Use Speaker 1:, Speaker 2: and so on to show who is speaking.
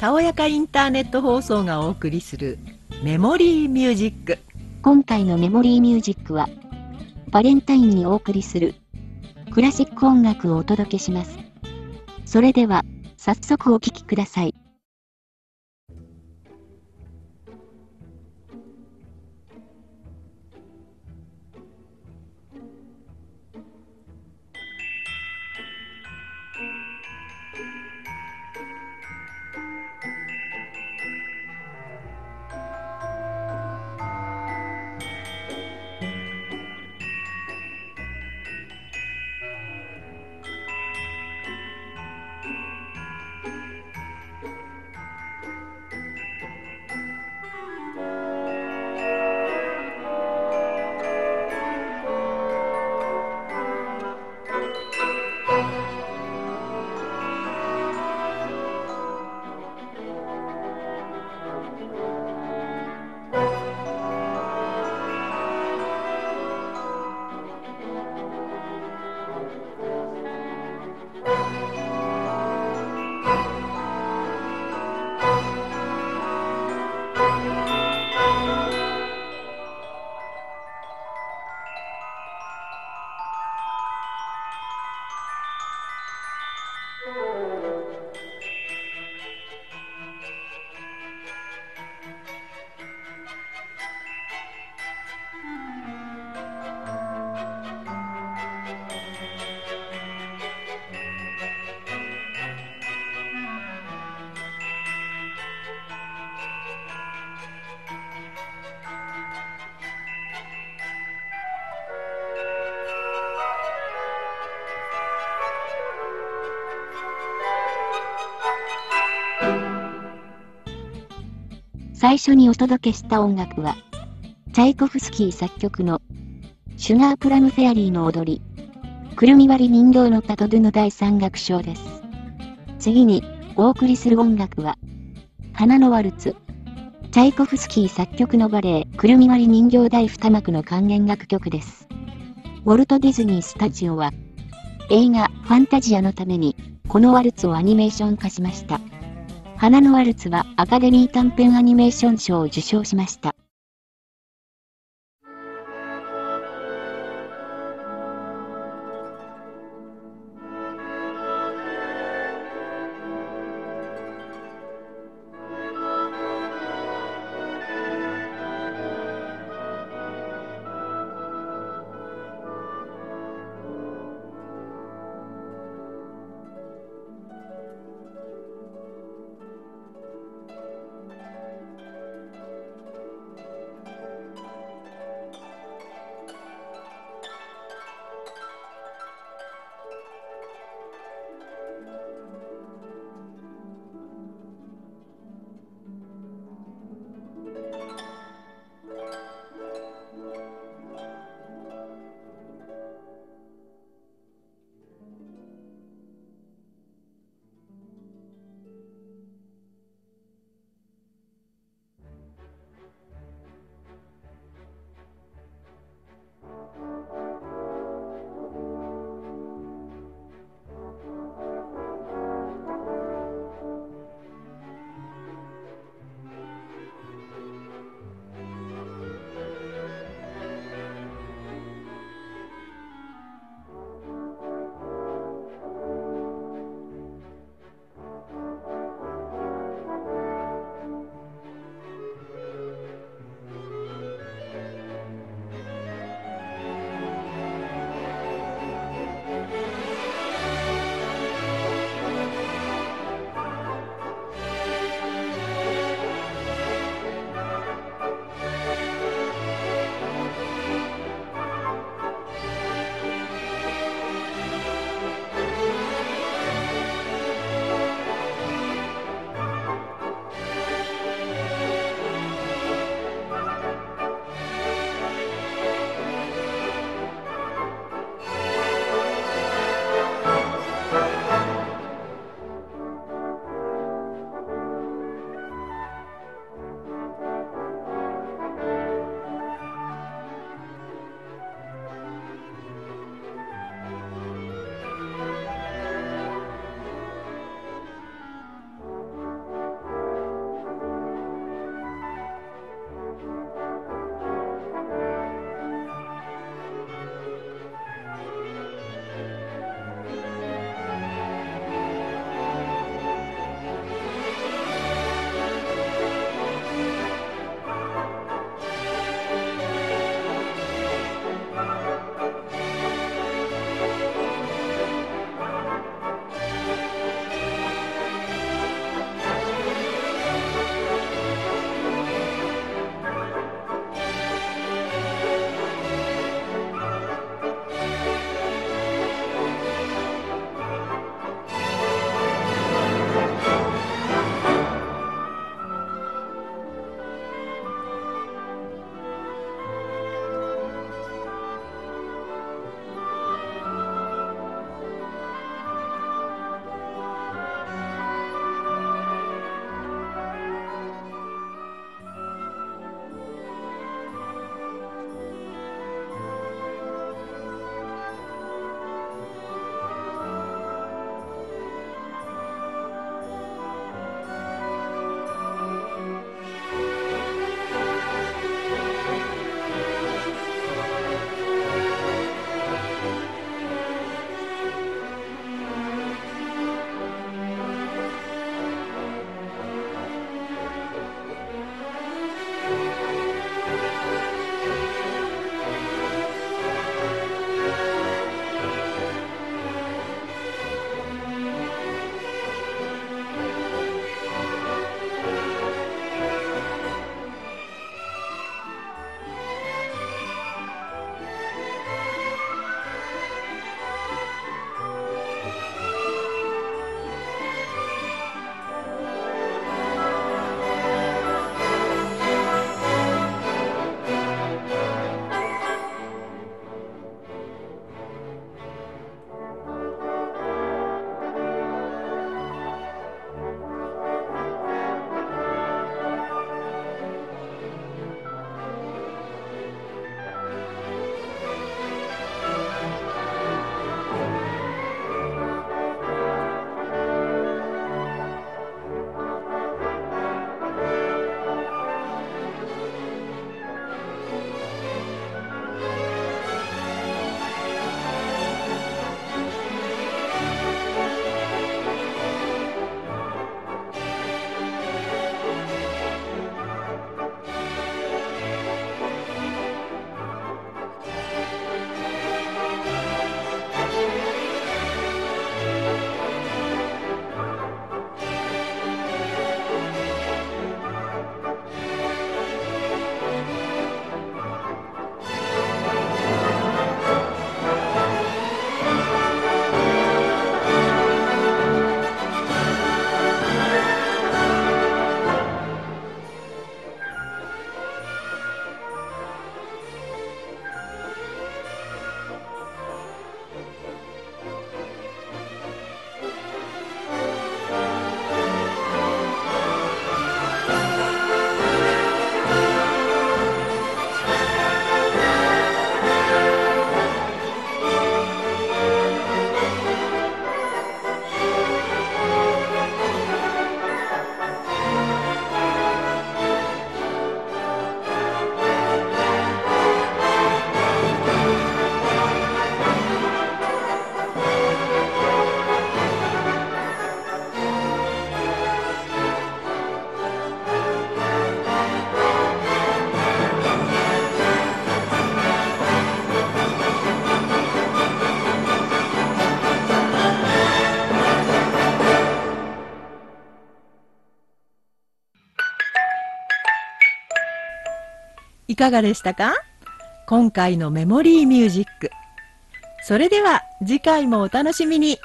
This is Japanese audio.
Speaker 1: ややかインターネット放送がお送りするメモリーミュージック。
Speaker 2: 今回のメモリーミュージックはバレンタインにお送りするクラシック音楽をお届けします。それでは早速お聴きください。最初にお届けした音楽は、チャイコフスキー作曲の、シュガープラムフェアリーの踊り、くるみ割り人形のパトドゥの第三楽章です。次に、お送りする音楽は、花のワルツ、チャイコフスキー作曲のバレエ、くるみ割り人形第二幕の管弦楽曲です。ウォルト・ディズニー・スタジオは、映画、ファンタジアのために、このワルツをアニメーション化しました。花のワルツはアカデミー短編アニメーション賞を受賞しました。
Speaker 1: いかがでしたか？今回のメモリーミュージック。それでは次回もお楽しみに。